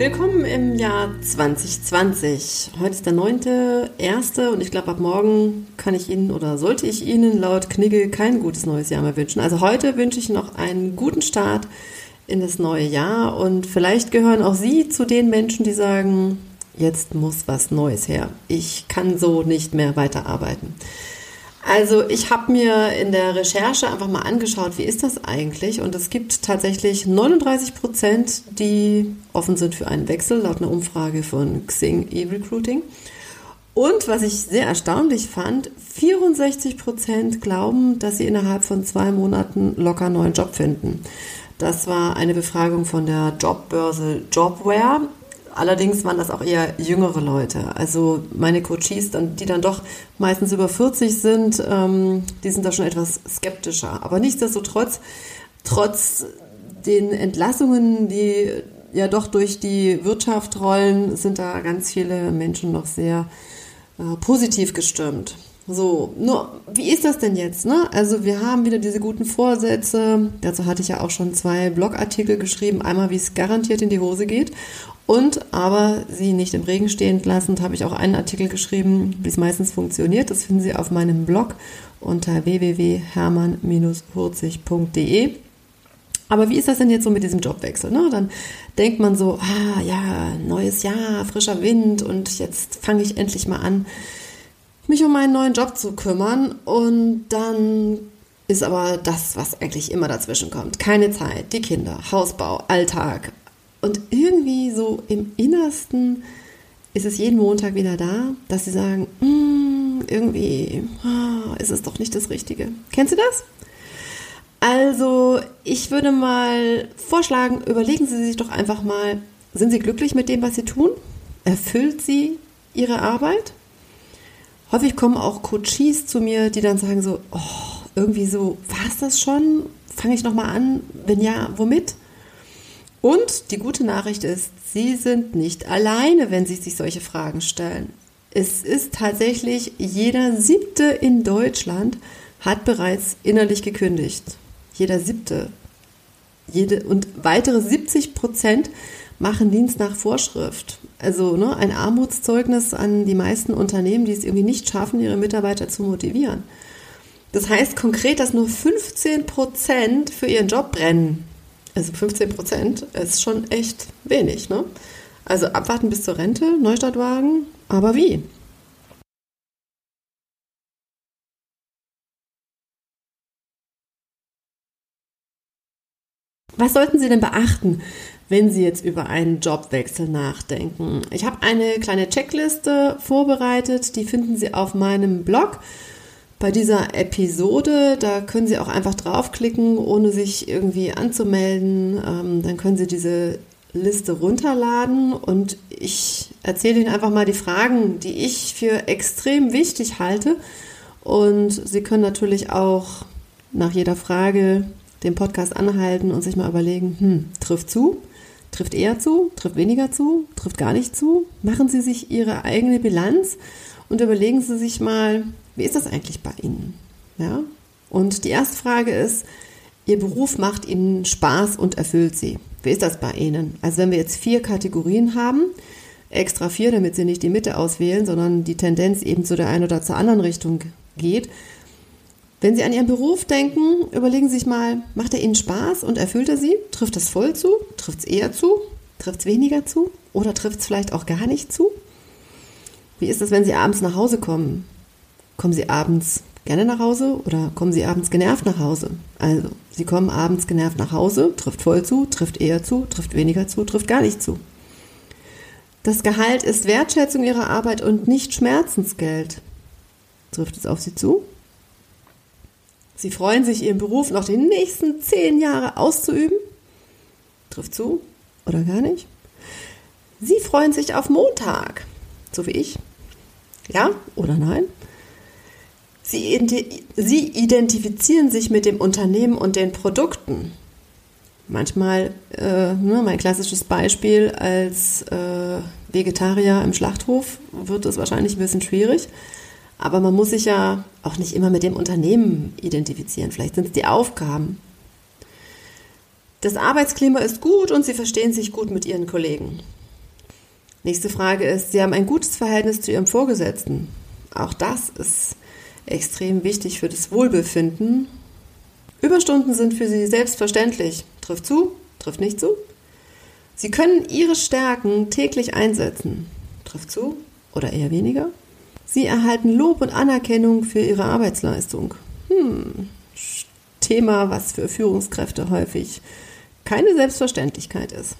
Willkommen im Jahr 2020. Heute ist der 9.1. und ich glaube, ab morgen kann ich Ihnen oder sollte ich Ihnen laut Knigge kein gutes neues Jahr mehr wünschen. Also heute wünsche ich noch einen guten Start in das neue Jahr und vielleicht gehören auch Sie zu den Menschen, die sagen, jetzt muss was Neues her. Ich kann so nicht mehr weiterarbeiten. Also ich habe mir in der Recherche einfach mal angeschaut, wie ist das eigentlich? Und es gibt tatsächlich 39 Prozent, die offen sind für einen Wechsel, laut einer Umfrage von Xing eRecruiting. Und was ich sehr erstaunlich fand, 64 Prozent glauben, dass sie innerhalb von zwei Monaten locker einen neuen Job finden. Das war eine Befragung von der Jobbörse Jobware. Allerdings waren das auch eher jüngere Leute. Also meine Coaches, dann, die dann doch meistens über 40 sind, ähm, die sind da schon etwas skeptischer. Aber nichtsdestotrotz, trotz den Entlassungen, die ja doch durch die Wirtschaft rollen, sind da ganz viele Menschen noch sehr äh, positiv gestimmt. So, nur, wie ist das denn jetzt? Ne? Also wir haben wieder diese guten Vorsätze. Dazu hatte ich ja auch schon zwei Blogartikel geschrieben. Einmal, wie es garantiert in die Hose geht und aber sie nicht im Regen stehen lassen, habe ich auch einen Artikel geschrieben, wie es meistens funktioniert. Das finden Sie auf meinem Blog unter www.hermann-hurzig.de. Aber wie ist das denn jetzt so mit diesem Jobwechsel? Ne? Dann denkt man so, ah ja, neues Jahr, frischer Wind und jetzt fange ich endlich mal an, mich um meinen neuen Job zu kümmern. Und dann ist aber das, was eigentlich immer dazwischen kommt. Keine Zeit, die Kinder, Hausbau, Alltag, und irgendwie so im Innersten ist es jeden Montag wieder da, dass sie sagen, mm, irgendwie oh, ist es doch nicht das Richtige. Kennst du das? Also, ich würde mal vorschlagen, überlegen Sie sich doch einfach mal, sind Sie glücklich mit dem, was Sie tun? Erfüllt Sie Ihre Arbeit? Häufig kommen auch Coaches zu mir, die dann sagen so, oh, irgendwie so, war es das schon? Fange ich nochmal an? Wenn ja, womit? Und die gute Nachricht ist, Sie sind nicht alleine, wenn Sie sich solche Fragen stellen. Es ist tatsächlich jeder siebte in Deutschland hat bereits innerlich gekündigt. Jeder siebte. Jede, und weitere 70 Prozent machen Dienst nach Vorschrift. Also ne, ein Armutszeugnis an die meisten Unternehmen, die es irgendwie nicht schaffen, ihre Mitarbeiter zu motivieren. Das heißt konkret, dass nur 15 Prozent für ihren Job brennen. Also 15 Prozent ist schon echt wenig. Ne? Also abwarten bis zur Rente, Neustartwagen, aber wie? Was sollten Sie denn beachten, wenn Sie jetzt über einen Jobwechsel nachdenken? Ich habe eine kleine Checkliste vorbereitet, die finden Sie auf meinem Blog bei dieser Episode. Da können Sie auch einfach draufklicken, ohne sich irgendwie anzumelden. Ähm, dann können Sie diese Liste runterladen und ich erzähle Ihnen einfach mal die Fragen, die ich für extrem wichtig halte. Und Sie können natürlich auch nach jeder Frage den Podcast anhalten und sich mal überlegen, hm, trifft zu, trifft eher zu, trifft weniger zu, trifft gar nicht zu. Machen Sie sich Ihre eigene Bilanz und überlegen Sie sich mal, wie ist das eigentlich bei Ihnen? Ja? Und die erste Frage ist, Ihr Beruf macht Ihnen Spaß und erfüllt Sie. Wie ist das bei Ihnen? Also wenn wir jetzt vier Kategorien haben, extra vier, damit Sie nicht die Mitte auswählen, sondern die Tendenz eben zu der einen oder zur anderen Richtung geht. Wenn Sie an Ihren Beruf denken, überlegen Sie sich mal, macht er Ihnen Spaß und erfüllt er Sie? Trifft es voll zu? Trifft es eher zu? Trifft es weniger zu? Oder trifft es vielleicht auch gar nicht zu? Wie ist es, wenn Sie abends nach Hause kommen? Kommen Sie abends gerne nach Hause oder kommen Sie abends genervt nach Hause? Also, Sie kommen abends genervt nach Hause, trifft voll zu, trifft eher zu, trifft weniger zu, trifft gar nicht zu. Das Gehalt ist Wertschätzung Ihrer Arbeit und nicht Schmerzensgeld. Trifft es auf Sie zu? Sie freuen sich, Ihren Beruf noch die nächsten zehn Jahre auszuüben? Trifft zu oder gar nicht? Sie freuen sich auf Montag, so wie ich. Ja oder nein? Sie, sie identifizieren sich mit dem Unternehmen und den Produkten. Manchmal, äh, ne, mein klassisches Beispiel als äh, Vegetarier im Schlachthof wird es wahrscheinlich ein bisschen schwierig. Aber man muss sich ja auch nicht immer mit dem Unternehmen identifizieren. Vielleicht sind es die Aufgaben. Das Arbeitsklima ist gut und Sie verstehen sich gut mit Ihren Kollegen. Nächste Frage ist, Sie haben ein gutes Verhältnis zu Ihrem Vorgesetzten. Auch das ist extrem wichtig für das Wohlbefinden. Überstunden sind für Sie selbstverständlich. Trifft zu, trifft nicht zu. Sie können Ihre Stärken täglich einsetzen. Trifft zu oder eher weniger. Sie erhalten Lob und Anerkennung für Ihre Arbeitsleistung. Hm, Thema, was für Führungskräfte häufig keine Selbstverständlichkeit ist.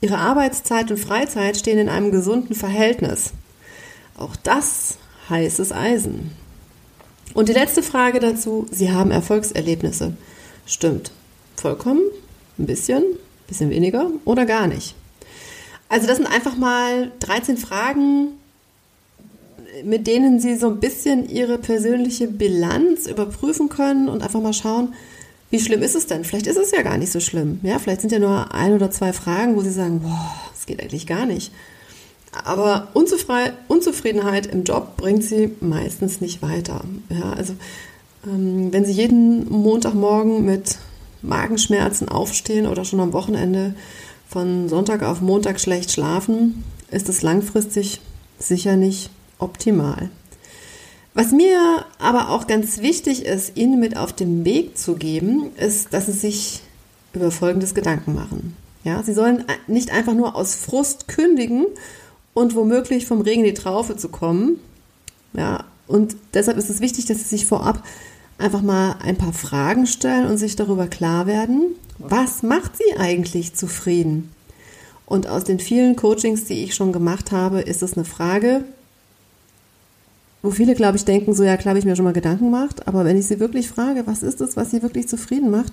Ihre Arbeitszeit und Freizeit stehen in einem gesunden Verhältnis. Auch das heißes Eisen. Und die letzte Frage dazu, Sie haben Erfolgserlebnisse. Stimmt. Vollkommen? Ein bisschen? Ein bisschen weniger? Oder gar nicht? Also das sind einfach mal 13 Fragen, mit denen Sie so ein bisschen Ihre persönliche Bilanz überprüfen können und einfach mal schauen, wie schlimm ist es denn? Vielleicht ist es ja gar nicht so schlimm. Ja, vielleicht sind ja nur ein oder zwei Fragen, wo Sie sagen, boah, das geht eigentlich gar nicht. Aber Unzufriedenheit im Job bringt Sie meistens nicht weiter. Ja, also ähm, wenn Sie jeden Montagmorgen mit Magenschmerzen aufstehen oder schon am Wochenende von Sonntag auf Montag schlecht schlafen, ist es langfristig sicher nicht optimal. Was mir aber auch ganz wichtig ist, Ihnen mit auf den Weg zu geben, ist, dass Sie sich über folgendes Gedanken machen. Ja, Sie sollen nicht einfach nur aus Frust kündigen und womöglich vom Regen die Traufe zu kommen. Ja, und deshalb ist es wichtig, dass Sie sich vorab einfach mal ein paar Fragen stellen und sich darüber klar werden, was macht Sie eigentlich zufrieden? Und aus den vielen Coachings, die ich schon gemacht habe, ist es eine Frage, wo viele, glaube ich, denken, so ja, klar habe ich mir schon mal Gedanken gemacht, aber wenn ich sie wirklich frage, was ist es, was sie wirklich zufrieden macht,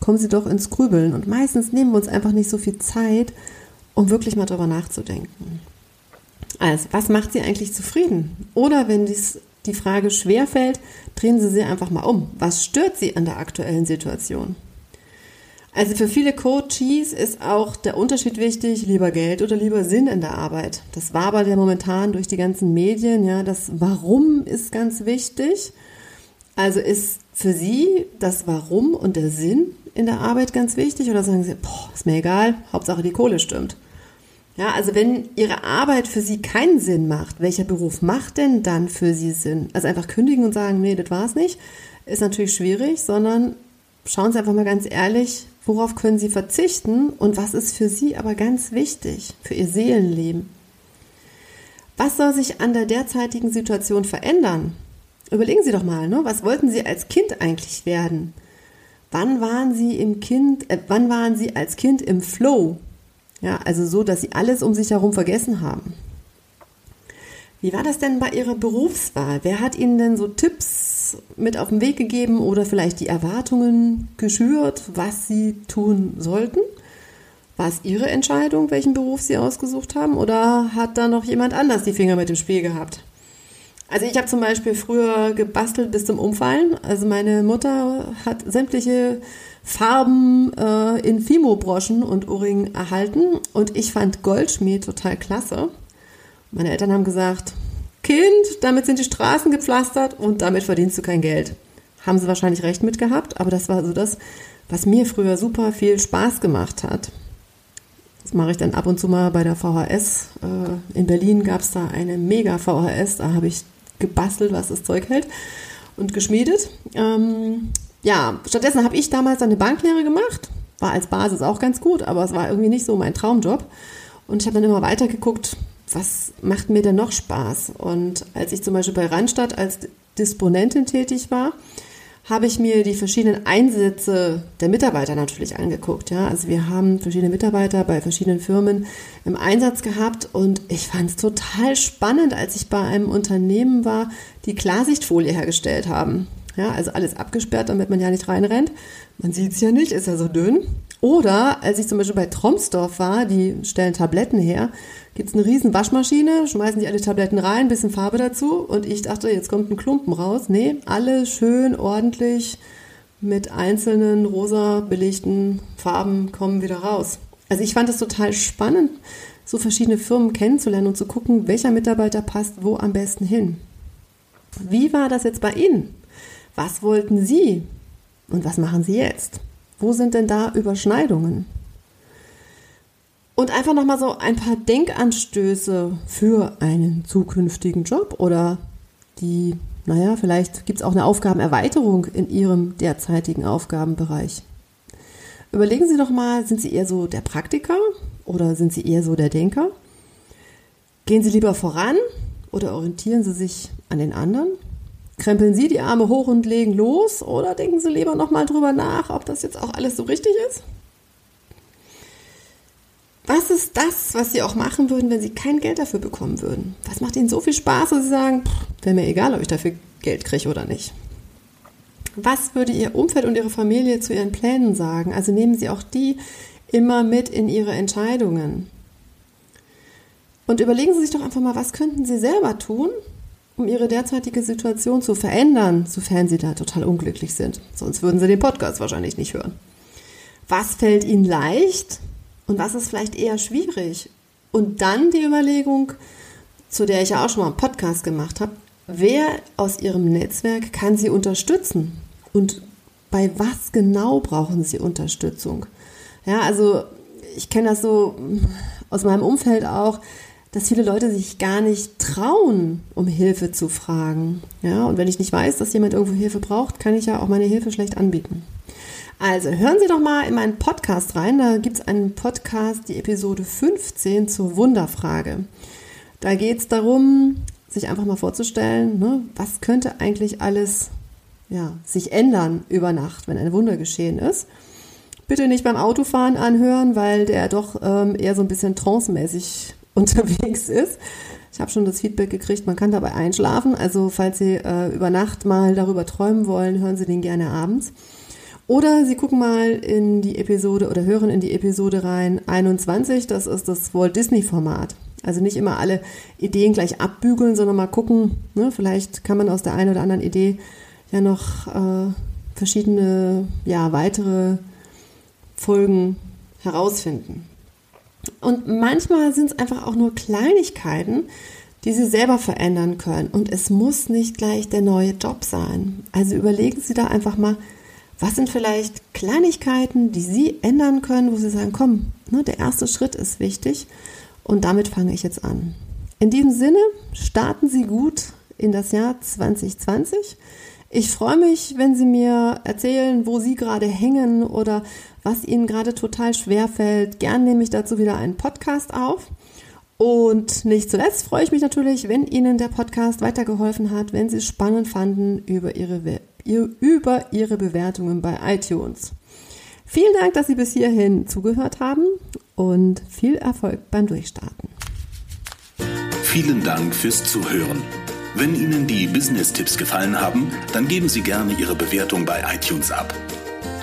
kommen sie doch ins Grübeln. Und meistens nehmen wir uns einfach nicht so viel Zeit, um wirklich mal darüber nachzudenken. Also, was macht sie eigentlich zufrieden? Oder wenn dies, die Frage schwerfällt, drehen Sie sie einfach mal um. Was stört Sie an der aktuellen Situation? Also für viele Coaches ist auch der Unterschied wichtig, lieber Geld oder lieber Sinn in der Arbeit. Das war aber ja momentan durch die ganzen Medien, ja, das Warum ist ganz wichtig. Also ist für Sie das Warum und der Sinn in der Arbeit ganz wichtig oder sagen Sie, boah, ist mir egal, Hauptsache die Kohle stimmt. Ja, also wenn Ihre Arbeit für Sie keinen Sinn macht, welcher Beruf macht denn dann für Sie Sinn? Also einfach kündigen und sagen, nee, das war's nicht, ist natürlich schwierig, sondern schauen Sie einfach mal ganz ehrlich, Worauf können Sie verzichten und was ist für Sie aber ganz wichtig für Ihr Seelenleben? Was soll sich an der derzeitigen Situation verändern? Überlegen Sie doch mal, ne? was wollten Sie als Kind eigentlich werden? Wann waren Sie im Kind, äh, wann waren Sie als Kind im Flow? Ja, also so, dass Sie alles um sich herum vergessen haben. Wie war das denn bei Ihrer Berufswahl? Wer hat Ihnen denn so Tipps mit auf den Weg gegeben oder vielleicht die Erwartungen geschürt, was Sie tun sollten? War es Ihre Entscheidung, welchen Beruf Sie ausgesucht haben oder hat da noch jemand anders die Finger mit im Spiel gehabt? Also ich habe zum Beispiel früher gebastelt bis zum Umfallen. Also meine Mutter hat sämtliche Farben äh, in Fimo-Broschen und Ohrringen erhalten und ich fand Goldschmied total klasse. Meine Eltern haben gesagt, Kind, damit sind die Straßen gepflastert und damit verdienst du kein Geld. Haben sie wahrscheinlich recht mit gehabt, aber das war so das, was mir früher super viel Spaß gemacht hat. Das mache ich dann ab und zu mal bei der VHS. Äh, in Berlin gab es da eine mega VHS, da habe ich gebastelt, was das Zeug hält und geschmiedet. Ähm, ja, stattdessen habe ich damals eine Banklehre gemacht. War als Basis auch ganz gut, aber es war irgendwie nicht so mein Traumjob. Und ich habe dann immer weiter geguckt, was macht mir denn noch Spaß? Und als ich zum Beispiel bei Randstadt als Disponentin tätig war, habe ich mir die verschiedenen Einsätze der Mitarbeiter natürlich angeguckt. Ja, also wir haben verschiedene Mitarbeiter bei verschiedenen Firmen im Einsatz gehabt und ich fand es total spannend, als ich bei einem Unternehmen war, die Klarsichtfolie hergestellt haben. Ja, also alles abgesperrt, damit man ja nicht reinrennt. Man sieht es ja nicht, ist ja so dünn. Oder als ich zum Beispiel bei Tromsdorf war, die stellen Tabletten her, gibt es eine riesen Waschmaschine, schmeißen die alle Tabletten rein, bisschen Farbe dazu und ich dachte, jetzt kommt ein Klumpen raus. Nee, alle schön ordentlich mit einzelnen rosa belegten Farben kommen wieder raus. Also ich fand es total spannend, so verschiedene Firmen kennenzulernen und zu gucken, welcher Mitarbeiter passt wo am besten hin. Wie war das jetzt bei Ihnen? Was wollten Sie und was machen Sie jetzt? Wo sind denn da Überschneidungen? Und einfach nochmal so ein paar Denkanstöße für einen zukünftigen Job oder die, naja, vielleicht gibt es auch eine Aufgabenerweiterung in Ihrem derzeitigen Aufgabenbereich. Überlegen Sie doch mal, sind Sie eher so der Praktiker oder sind Sie eher so der Denker? Gehen Sie lieber voran oder orientieren Sie sich an den anderen? Krempeln Sie die Arme hoch und legen los oder denken Sie lieber nochmal drüber nach, ob das jetzt auch alles so richtig ist? Was ist das, was Sie auch machen würden, wenn Sie kein Geld dafür bekommen würden? Was macht Ihnen so viel Spaß, dass Sie sagen, wäre mir egal, ob ich dafür Geld kriege oder nicht? Was würde Ihr Umfeld und Ihre Familie zu Ihren Plänen sagen? Also nehmen Sie auch die immer mit in Ihre Entscheidungen. Und überlegen Sie sich doch einfach mal, was könnten Sie selber tun, um ihre derzeitige Situation zu verändern, sofern sie da total unglücklich sind. Sonst würden sie den Podcast wahrscheinlich nicht hören. Was fällt ihnen leicht und was ist vielleicht eher schwierig? Und dann die Überlegung, zu der ich ja auch schon mal einen Podcast gemacht habe, wer aus ihrem Netzwerk kann sie unterstützen? Und bei was genau brauchen sie Unterstützung? Ja, also ich kenne das so aus meinem Umfeld auch, dass viele Leute sich gar nicht trauen, um Hilfe zu fragen. Ja, und wenn ich nicht weiß, dass jemand irgendwo Hilfe braucht, kann ich ja auch meine Hilfe schlecht anbieten. Also hören Sie doch mal in meinen Podcast rein. Da gibt es einen Podcast, die Episode 15 zur Wunderfrage. Da geht es darum, sich einfach mal vorzustellen, ne, was könnte eigentlich alles ja, sich ändern über Nacht, wenn ein Wunder geschehen ist. Bitte nicht beim Autofahren anhören, weil der doch ähm, eher so ein bisschen trancemäßig unterwegs ist. Ich habe schon das Feedback gekriegt, man kann dabei einschlafen. Also falls Sie äh, über Nacht mal darüber träumen wollen, hören Sie den gerne abends. Oder Sie gucken mal in die Episode oder hören in die Episode rein 21, das ist das Walt Disney Format. Also nicht immer alle Ideen gleich abbügeln, sondern mal gucken, ne, vielleicht kann man aus der einen oder anderen Idee ja noch äh, verschiedene, ja, weitere Folgen herausfinden. Und manchmal sind es einfach auch nur Kleinigkeiten, die Sie selber verändern können. Und es muss nicht gleich der neue Job sein. Also überlegen Sie da einfach mal, was sind vielleicht Kleinigkeiten, die Sie ändern können, wo Sie sagen, komm, ne, der erste Schritt ist wichtig und damit fange ich jetzt an. In diesem Sinne, starten Sie gut in das Jahr 2020. Ich freue mich, wenn Sie mir erzählen, wo Sie gerade hängen oder was Ihnen gerade total schwer fällt. Gern nehme ich dazu wieder einen Podcast auf. Und nicht zuletzt freue ich mich natürlich, wenn Ihnen der Podcast weitergeholfen hat, wenn Sie es spannend fanden über Ihre, über Ihre Bewertungen bei iTunes. Vielen Dank, dass Sie bis hierhin zugehört haben und viel Erfolg beim Durchstarten. Vielen Dank fürs Zuhören. Wenn Ihnen die Business-Tipps gefallen haben, dann geben Sie gerne Ihre Bewertung bei iTunes ab.